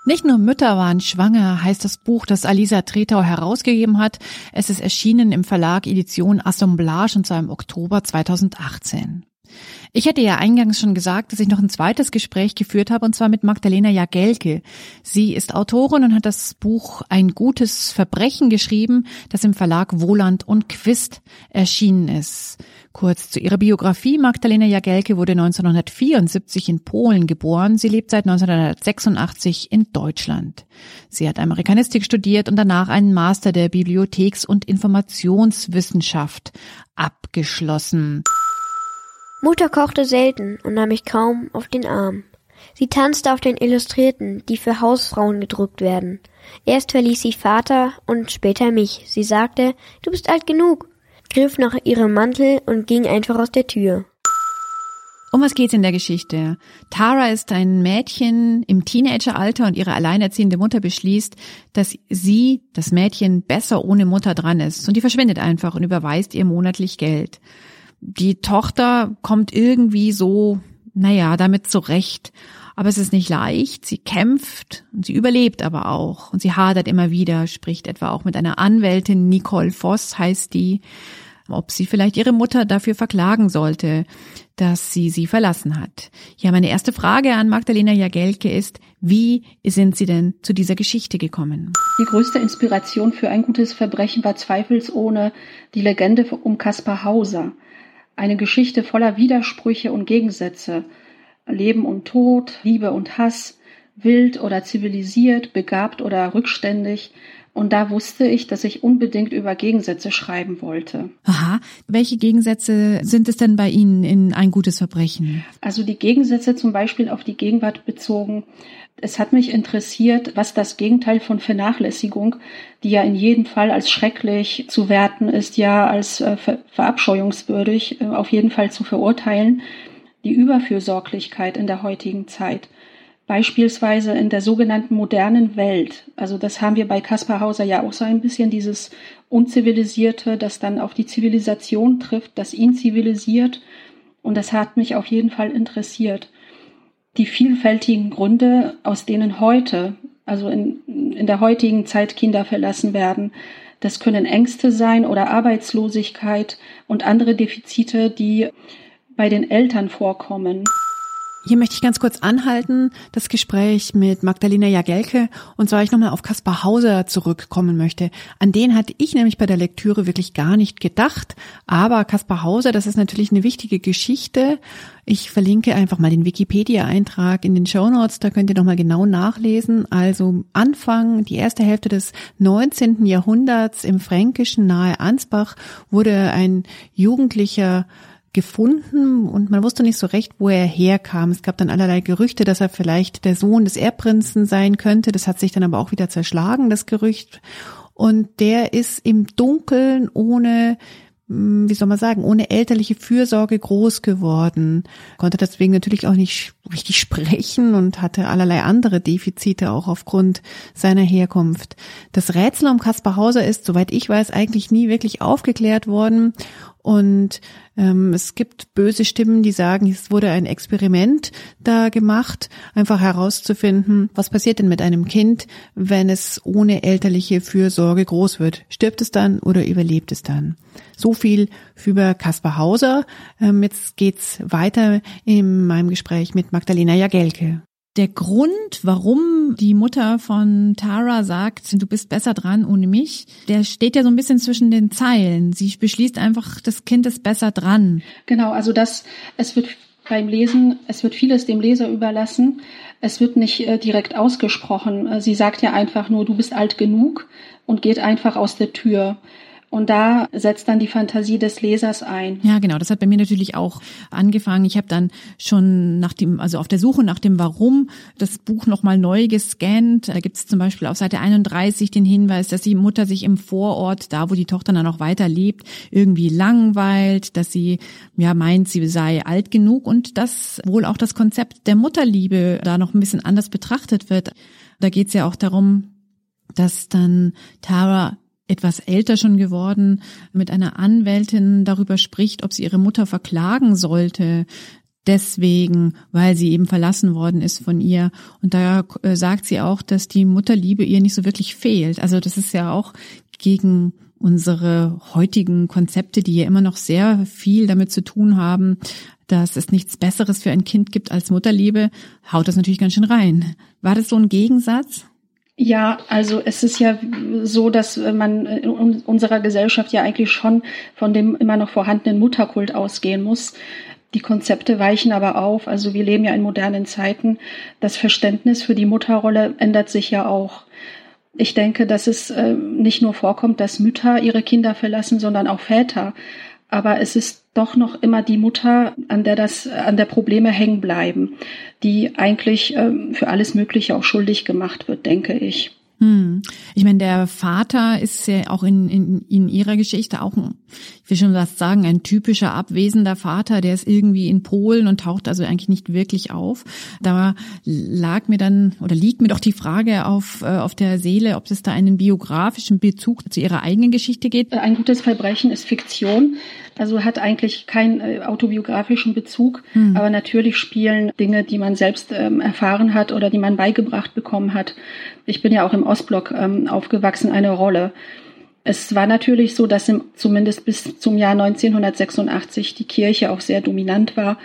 Nicht nur Mütter waren schwanger, heißt das Buch, das Alisa Tretau herausgegeben hat. Es ist erschienen im Verlag Edition Assemblage und zwar im Oktober 2018. Ich hätte ja eingangs schon gesagt, dass ich noch ein zweites Gespräch geführt habe, und zwar mit Magdalena Jagelke. Sie ist Autorin und hat das Buch Ein gutes Verbrechen geschrieben, das im Verlag Wohland und Quist erschienen ist. Kurz zu ihrer Biografie. Magdalena Jagelke wurde 1974 in Polen geboren. Sie lebt seit 1986 in Deutschland. Sie hat Amerikanistik studiert und danach einen Master der Bibliotheks- und Informationswissenschaft abgeschlossen. Mutter kochte selten und nahm mich kaum auf den Arm. Sie tanzte auf den Illustrierten, die für Hausfrauen gedruckt werden. Erst verließ sie Vater und später mich. Sie sagte, du bist alt genug, griff nach ihrem Mantel und ging einfach aus der Tür. Um was geht's in der Geschichte? Tara ist ein Mädchen im Teenageralter und ihre alleinerziehende Mutter beschließt, dass sie, das Mädchen, besser ohne Mutter dran ist. Und die verschwindet einfach und überweist ihr monatlich Geld die Tochter kommt irgendwie so, naja, damit zurecht. Aber es ist nicht leicht. Sie kämpft und sie überlebt aber auch. Und sie hadert immer wieder, spricht etwa auch mit einer Anwältin, Nicole Voss heißt die, ob sie vielleicht ihre Mutter dafür verklagen sollte, dass sie sie verlassen hat. Ja, meine erste Frage an Magdalena Jagelke ist, wie sind Sie denn zu dieser Geschichte gekommen? Die größte Inspiration für ein gutes Verbrechen war zweifelsohne die Legende um Kaspar Hauser. Eine Geschichte voller Widersprüche und Gegensätze. Leben und Tod, Liebe und Hass, wild oder zivilisiert, begabt oder rückständig. Und da wusste ich, dass ich unbedingt über Gegensätze schreiben wollte. Aha. Welche Gegensätze sind es denn bei Ihnen in ein gutes Verbrechen? Also die Gegensätze zum Beispiel auf die Gegenwart bezogen es hat mich interessiert, was das Gegenteil von Vernachlässigung, die ja in jedem Fall als schrecklich zu werten ist, ja als äh, ver verabscheuungswürdig, äh, auf jeden Fall zu verurteilen, die Überfürsorglichkeit in der heutigen Zeit. Beispielsweise in der sogenannten modernen Welt. Also das haben wir bei Kaspar Hauser ja auch so ein bisschen, dieses Unzivilisierte, das dann auf die Zivilisation trifft, das ihn zivilisiert. Und das hat mich auf jeden Fall interessiert die vielfältigen Gründe, aus denen heute, also in, in der heutigen Zeit Kinder verlassen werden. Das können Ängste sein oder Arbeitslosigkeit und andere Defizite, die bei den Eltern vorkommen. Hier möchte ich ganz kurz anhalten, das Gespräch mit Magdalena Jagelke, und zwar ich nochmal auf Kaspar Hauser zurückkommen möchte. An den hatte ich nämlich bei der Lektüre wirklich gar nicht gedacht, aber Kaspar Hauser, das ist natürlich eine wichtige Geschichte. Ich verlinke einfach mal den Wikipedia-Eintrag in den Show Notes, da könnt ihr nochmal genau nachlesen. Also Anfang, die erste Hälfte des 19. Jahrhunderts im Fränkischen nahe Ansbach wurde ein Jugendlicher gefunden und man wusste nicht so recht, wo er herkam. Es gab dann allerlei Gerüchte, dass er vielleicht der Sohn des Erbprinzen sein könnte. Das hat sich dann aber auch wieder zerschlagen, das Gerücht. Und der ist im Dunkeln ohne hm, wie soll man sagen, ohne elterliche Fürsorge groß geworden, konnte deswegen natürlich auch nicht richtig sprechen und hatte allerlei andere Defizite auch aufgrund seiner Herkunft. Das Rätsel um Kaspar Hauser ist, soweit ich weiß, eigentlich nie wirklich aufgeklärt worden und ähm, es gibt böse Stimmen, die sagen, es wurde ein Experiment da gemacht, einfach herauszufinden, was passiert denn mit einem Kind, wenn es ohne elterliche Fürsorge groß wird. Stirbt es dann oder überlebt es dann? So viel über Kaspar Hauser. Ähm, jetzt geht's weiter in meinem Gespräch mit Magdalena Jagelke der Grund, warum die Mutter von Tara sagt, du bist besser dran ohne mich, der steht ja so ein bisschen zwischen den Zeilen. Sie beschließt einfach, das Kind ist besser dran. Genau, also das, es wird beim Lesen, es wird vieles dem Leser überlassen. Es wird nicht äh, direkt ausgesprochen. Sie sagt ja einfach nur, du bist alt genug und geht einfach aus der Tür. Und da setzt dann die Fantasie des Lesers ein. Ja, genau. Das hat bei mir natürlich auch angefangen. Ich habe dann schon nach dem, also auf der Suche nach dem Warum das Buch nochmal neu gescannt. Da gibt es zum Beispiel auf Seite 31 den Hinweis, dass die Mutter sich im Vorort, da wo die Tochter dann auch weiter lebt, irgendwie langweilt, dass sie ja meint, sie sei alt genug und dass wohl auch das Konzept der Mutterliebe da noch ein bisschen anders betrachtet wird. Da geht es ja auch darum, dass dann Tara etwas älter schon geworden, mit einer Anwältin darüber spricht, ob sie ihre Mutter verklagen sollte, deswegen, weil sie eben verlassen worden ist von ihr. Und da äh, sagt sie auch, dass die Mutterliebe ihr nicht so wirklich fehlt. Also das ist ja auch gegen unsere heutigen Konzepte, die ja immer noch sehr viel damit zu tun haben, dass es nichts Besseres für ein Kind gibt als Mutterliebe, haut das natürlich ganz schön rein. War das so ein Gegensatz? Ja, also es ist ja so, dass man in unserer Gesellschaft ja eigentlich schon von dem immer noch vorhandenen Mutterkult ausgehen muss. Die Konzepte weichen aber auf. Also wir leben ja in modernen Zeiten. Das Verständnis für die Mutterrolle ändert sich ja auch. Ich denke, dass es äh, nicht nur vorkommt, dass Mütter ihre Kinder verlassen, sondern auch Väter. Aber es ist doch noch immer die Mutter, an der das, an der Probleme hängen bleiben, die eigentlich ähm, für alles Mögliche auch schuldig gemacht wird, denke ich. Hm. Ich meine, der Vater ist ja auch in, in, in ihrer Geschichte auch, ein, will schon was sagen, ein typischer abwesender Vater, der ist irgendwie in Polen und taucht also eigentlich nicht wirklich auf. Da lag mir dann oder liegt mir doch die Frage auf, äh, auf der Seele, ob es da einen biografischen Bezug zu ihrer eigenen Geschichte geht. Ein gutes Verbrechen ist Fiktion. Also hat eigentlich keinen äh, autobiografischen Bezug, hm. aber natürlich spielen Dinge, die man selbst ähm, erfahren hat oder die man beigebracht bekommen hat. Ich bin ja auch im Ostblock ähm, aufgewachsen, eine Rolle. Es war natürlich so, dass im, zumindest bis zum Jahr 1986 die Kirche auch sehr dominant war.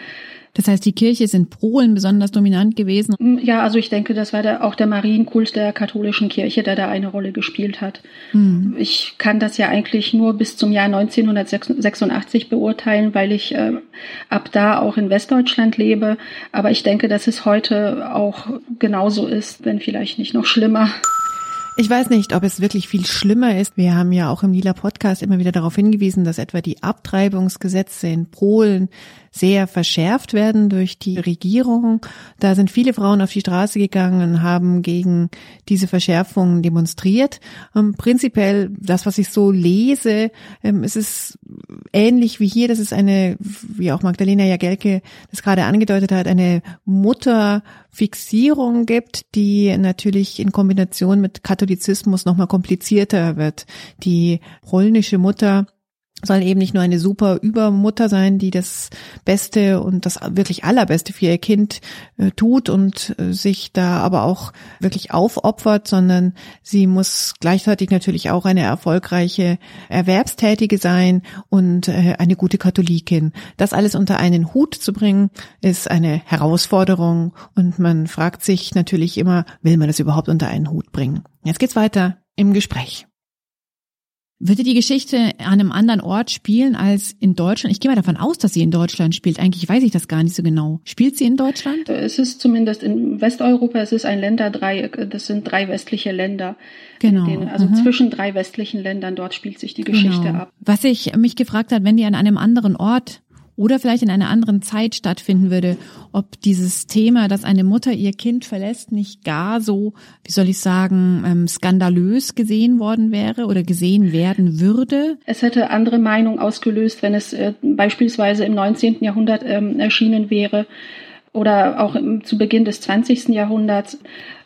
Das heißt, die Kirche ist in Polen besonders dominant gewesen. Mm, ja, also ich denke, das war der, auch der Marienkult der katholischen Kirche, der da eine Rolle gespielt hat. Mhm. Ich kann das ja eigentlich nur bis zum Jahr 1986 beurteilen, weil ich äh, ab da auch in Westdeutschland lebe. Aber ich denke, dass es heute auch genauso ist, wenn vielleicht nicht noch schlimmer. Ich weiß nicht, ob es wirklich viel schlimmer ist. Wir haben ja auch im Lila Podcast immer wieder darauf hingewiesen, dass etwa die Abtreibungsgesetze in Polen sehr verschärft werden durch die Regierung. Da sind viele Frauen auf die Straße gegangen und haben gegen diese Verschärfungen demonstriert. Ähm, prinzipiell, das, was ich so lese, ähm, es ist ähnlich wie hier. Das ist eine, wie auch Magdalena Jagelke das gerade angedeutet hat, eine Mutterfixierung gibt, die natürlich in Kombination mit Katholizismus nochmal komplizierter wird. Die polnische Mutter soll eben nicht nur eine super Übermutter sein, die das Beste und das wirklich Allerbeste für ihr Kind äh, tut und äh, sich da aber auch wirklich aufopfert, sondern sie muss gleichzeitig natürlich auch eine erfolgreiche Erwerbstätige sein und äh, eine gute Katholikin. Das alles unter einen Hut zu bringen, ist eine Herausforderung und man fragt sich natürlich immer, will man das überhaupt unter einen Hut bringen? Jetzt geht's weiter im Gespräch. Würde die Geschichte an einem anderen Ort spielen als in Deutschland? Ich gehe mal davon aus, dass sie in Deutschland spielt. Eigentlich weiß ich das gar nicht so genau. Spielt sie in Deutschland? Es ist zumindest in Westeuropa, es ist ein Länderdreieck, das sind drei westliche Länder. Genau. Denen, also mhm. zwischen drei westlichen Ländern, dort spielt sich die Geschichte genau. ab. Was ich mich gefragt hat, wenn die an einem anderen Ort oder vielleicht in einer anderen Zeit stattfinden würde, ob dieses Thema, dass eine Mutter ihr Kind verlässt, nicht gar so, wie soll ich sagen, ähm, skandalös gesehen worden wäre oder gesehen werden würde. Es hätte andere Meinungen ausgelöst, wenn es äh, beispielsweise im 19. Jahrhundert ähm, erschienen wäre oder auch im, zu Beginn des 20. Jahrhunderts.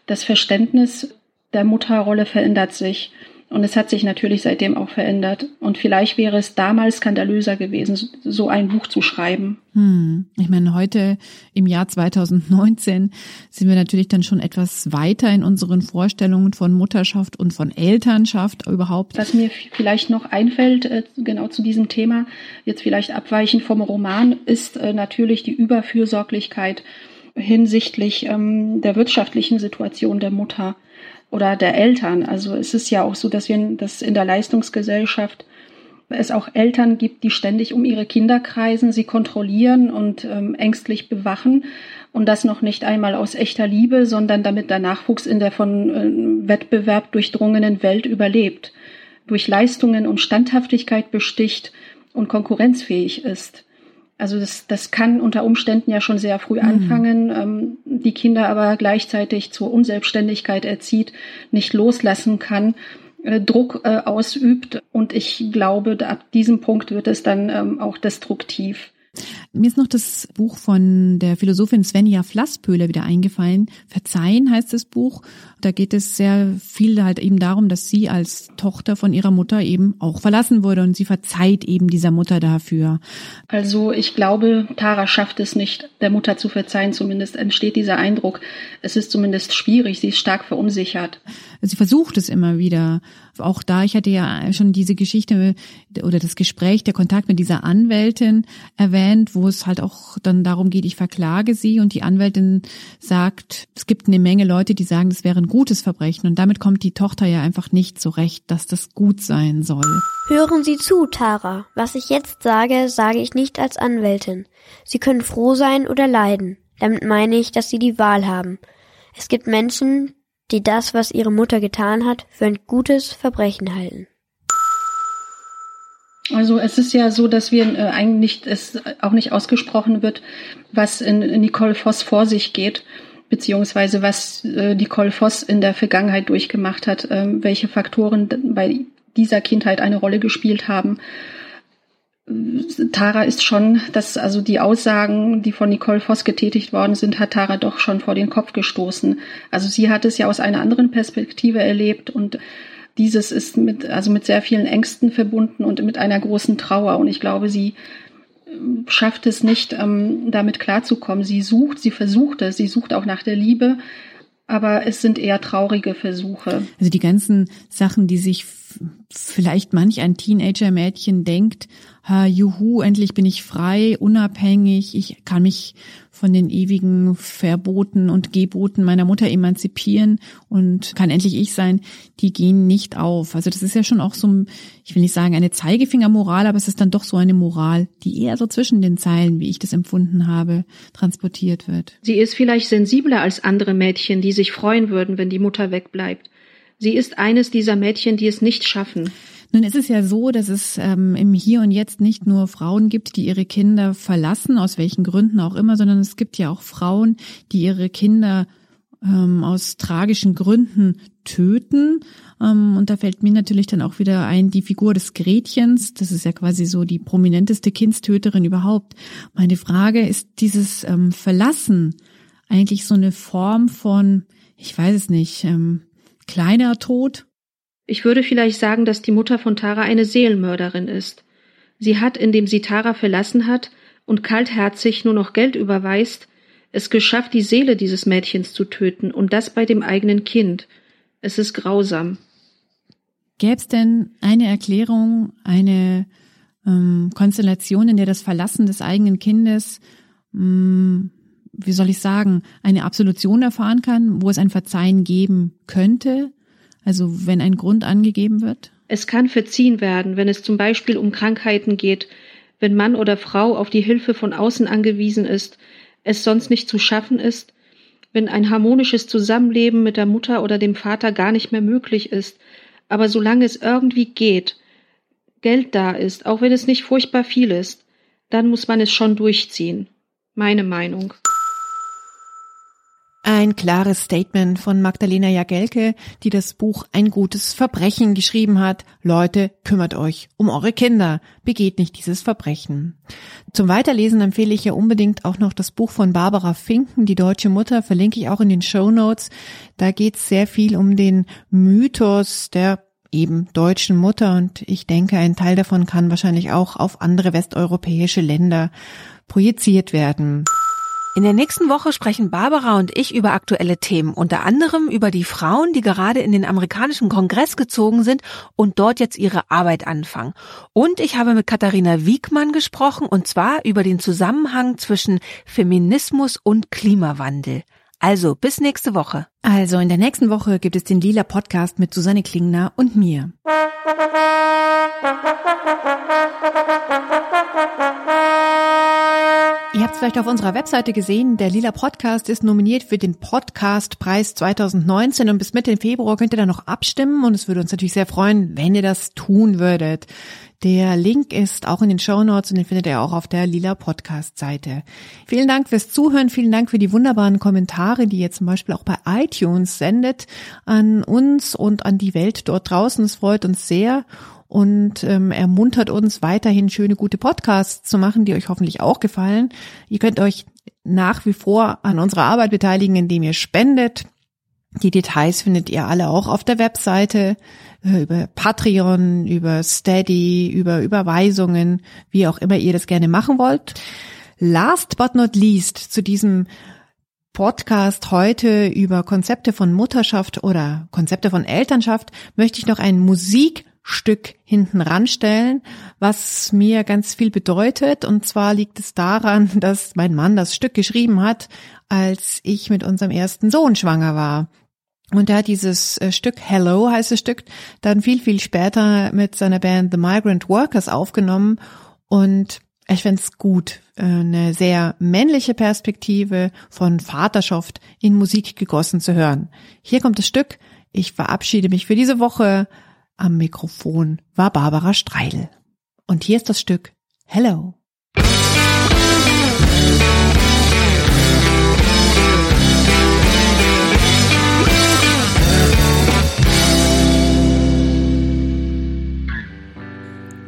Das Verständnis der Mutterrolle verändert sich. Und es hat sich natürlich seitdem auch verändert. Und vielleicht wäre es damals skandalöser gewesen, so ein Buch zu schreiben. Hm. Ich meine, heute im Jahr 2019 sind wir natürlich dann schon etwas weiter in unseren Vorstellungen von Mutterschaft und von Elternschaft überhaupt. Was mir vielleicht noch einfällt, äh, genau zu diesem Thema, jetzt vielleicht abweichend vom Roman, ist äh, natürlich die Überfürsorglichkeit hinsichtlich ähm, der wirtschaftlichen Situation der Mutter oder der Eltern. Also es ist ja auch so, dass wir dass in der Leistungsgesellschaft es auch Eltern gibt, die ständig um ihre Kinder kreisen, sie kontrollieren und ähm, ängstlich bewachen und das noch nicht einmal aus echter Liebe, sondern damit der Nachwuchs in der von äh, Wettbewerb durchdrungenen Welt überlebt, durch Leistungen und Standhaftigkeit besticht und konkurrenzfähig ist. Also das, das kann unter Umständen ja schon sehr früh mhm. anfangen, ähm, die Kinder aber gleichzeitig zur Unselbstständigkeit erzieht, nicht loslassen kann, äh, Druck äh, ausübt und ich glaube, ab diesem Punkt wird es dann ähm, auch destruktiv. Mir ist noch das Buch von der Philosophin Svenja Flasspöhler wieder eingefallen. Verzeihen heißt das Buch. Da geht es sehr viel halt eben darum, dass sie als Tochter von ihrer Mutter eben auch verlassen wurde und sie verzeiht eben dieser Mutter dafür. Also ich glaube, Tara schafft es nicht, der Mutter zu verzeihen. Zumindest entsteht dieser Eindruck. Es ist zumindest schwierig. Sie ist stark verunsichert. Sie versucht es immer wieder. Auch da, ich hatte ja schon diese Geschichte oder das Gespräch, der Kontakt mit dieser Anwältin erwähnt, wo es halt auch dann darum geht, ich verklage sie und die Anwältin sagt, es gibt eine Menge Leute, die sagen, das wäre ein gutes Verbrechen und damit kommt die Tochter ja einfach nicht zurecht, dass das gut sein soll. Hören Sie zu, Tara. Was ich jetzt sage, sage ich nicht als Anwältin. Sie können froh sein oder leiden. Damit meine ich, dass Sie die Wahl haben. Es gibt Menschen, die das, was ihre Mutter getan hat, für ein gutes Verbrechen halten. Also es ist ja so, dass wir äh, eigentlich es auch nicht ausgesprochen wird, was in Nicole Voss vor sich geht, beziehungsweise was äh, Nicole Voss in der Vergangenheit durchgemacht hat, äh, welche Faktoren bei dieser Kindheit eine Rolle gespielt haben. Tara ist schon, dass also die Aussagen, die von Nicole Voss getätigt worden sind, hat Tara doch schon vor den Kopf gestoßen. Also sie hat es ja aus einer anderen Perspektive erlebt und dieses ist mit, also mit sehr vielen Ängsten verbunden und mit einer großen Trauer. Und ich glaube, sie ähm, schafft es nicht, ähm, damit klarzukommen. Sie sucht, sie versucht es, sie sucht auch nach der Liebe, aber es sind eher traurige Versuche. Also die ganzen Sachen, die sich vielleicht manch ein Teenager-Mädchen denkt, juhu, endlich bin ich frei, unabhängig, ich kann mich von den ewigen Verboten und Geboten meiner Mutter emanzipieren und kann endlich ich sein, die gehen nicht auf. Also das ist ja schon auch so, ich will nicht sagen eine Zeigefingermoral, aber es ist dann doch so eine Moral, die eher so zwischen den Zeilen, wie ich das empfunden habe, transportiert wird. Sie ist vielleicht sensibler als andere Mädchen, die sich freuen würden, wenn die Mutter wegbleibt. Sie ist eines dieser Mädchen, die es nicht schaffen. Nun ist es ja so, dass es ähm, im Hier und Jetzt nicht nur Frauen gibt, die ihre Kinder verlassen, aus welchen Gründen auch immer, sondern es gibt ja auch Frauen, die ihre Kinder ähm, aus tragischen Gründen töten. Ähm, und da fällt mir natürlich dann auch wieder ein die Figur des Gretchens. Das ist ja quasi so die prominenteste Kindstöterin überhaupt. Meine Frage ist dieses ähm, Verlassen eigentlich so eine Form von, ich weiß es nicht, ähm, kleiner Tod? Ich würde vielleicht sagen, dass die Mutter von Tara eine Seelenmörderin ist. Sie hat, indem sie Tara verlassen hat und kaltherzig nur noch Geld überweist, es geschafft, die Seele dieses Mädchens zu töten und das bei dem eigenen Kind. Es ist grausam. Gäbe es denn eine Erklärung, eine ähm, Konstellation, in der das Verlassen des eigenen Kindes, mh, mm, wie soll ich sagen, eine Absolution erfahren kann, wo es ein Verzeihen geben könnte? Also wenn ein Grund angegeben wird? Es kann verziehen werden, wenn es zum Beispiel um Krankheiten geht, wenn Mann oder Frau auf die Hilfe von außen angewiesen ist, es sonst nicht zu schaffen ist, wenn ein harmonisches Zusammenleben mit der Mutter oder dem Vater gar nicht mehr möglich ist, aber solange es irgendwie geht, Geld da ist, auch wenn es nicht furchtbar viel ist, dann muss man es schon durchziehen. Meine Meinung. Ein klares Statement von Magdalena Jagelke, die das Buch Ein gutes Verbrechen geschrieben hat. Leute, kümmert euch um eure Kinder, begeht nicht dieses Verbrechen. Zum Weiterlesen empfehle ich ja unbedingt auch noch das Buch von Barbara Finken, Die deutsche Mutter, verlinke ich auch in den Show Notes. Da geht es sehr viel um den Mythos der eben deutschen Mutter und ich denke, ein Teil davon kann wahrscheinlich auch auf andere westeuropäische Länder projiziert werden. In der nächsten Woche sprechen Barbara und ich über aktuelle Themen, unter anderem über die Frauen, die gerade in den amerikanischen Kongress gezogen sind und dort jetzt ihre Arbeit anfangen. Und ich habe mit Katharina Wiegmann gesprochen, und zwar über den Zusammenhang zwischen Feminismus und Klimawandel. Also bis nächste Woche. Also in der nächsten Woche gibt es den Lila Podcast mit Susanne Klingner und mir. Ihr habt es vielleicht auf unserer Webseite gesehen, der Lila Podcast ist nominiert für den Podcastpreis 2019 und bis Mitte Februar könnt ihr da noch abstimmen und es würde uns natürlich sehr freuen, wenn ihr das tun würdet. Der Link ist auch in den Show Notes und den findet ihr auch auf der Lila Podcast Seite. Vielen Dank fürs Zuhören, vielen Dank für die wunderbaren Kommentare, die ihr zum Beispiel auch bei iTunes sendet an uns und an die Welt dort draußen. Es freut uns sehr und ähm, ermuntert uns weiterhin schöne, gute Podcasts zu machen, die euch hoffentlich auch gefallen. Ihr könnt euch nach wie vor an unserer Arbeit beteiligen, indem ihr spendet. Die Details findet ihr alle auch auf der Webseite äh, über Patreon, über Steady, über Überweisungen, wie auch immer ihr das gerne machen wollt. Last but not least zu diesem Podcast heute über Konzepte von Mutterschaft oder Konzepte von Elternschaft möchte ich noch ein Musik Stück hinten ranstellen, was mir ganz viel bedeutet. Und zwar liegt es daran, dass mein Mann das Stück geschrieben hat, als ich mit unserem ersten Sohn schwanger war. Und er hat dieses äh, Stück Hello heißt das Stück dann viel, viel später mit seiner Band The Migrant Workers aufgenommen. Und ich finde es gut, äh, eine sehr männliche Perspektive von Vaterschaft in Musik gegossen zu hören. Hier kommt das Stück. Ich verabschiede mich für diese Woche. Am Mikrofon war Barbara Streidel. Und hier ist das Stück Hello.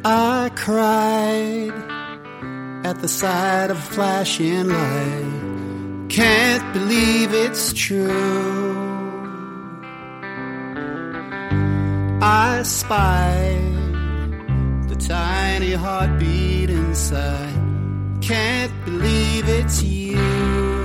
I cried at the sight of flashing light. Can't believe it's true. I spy the tiny heartbeat inside. Can't believe it's you.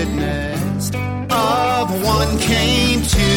Witnessed, of one came two.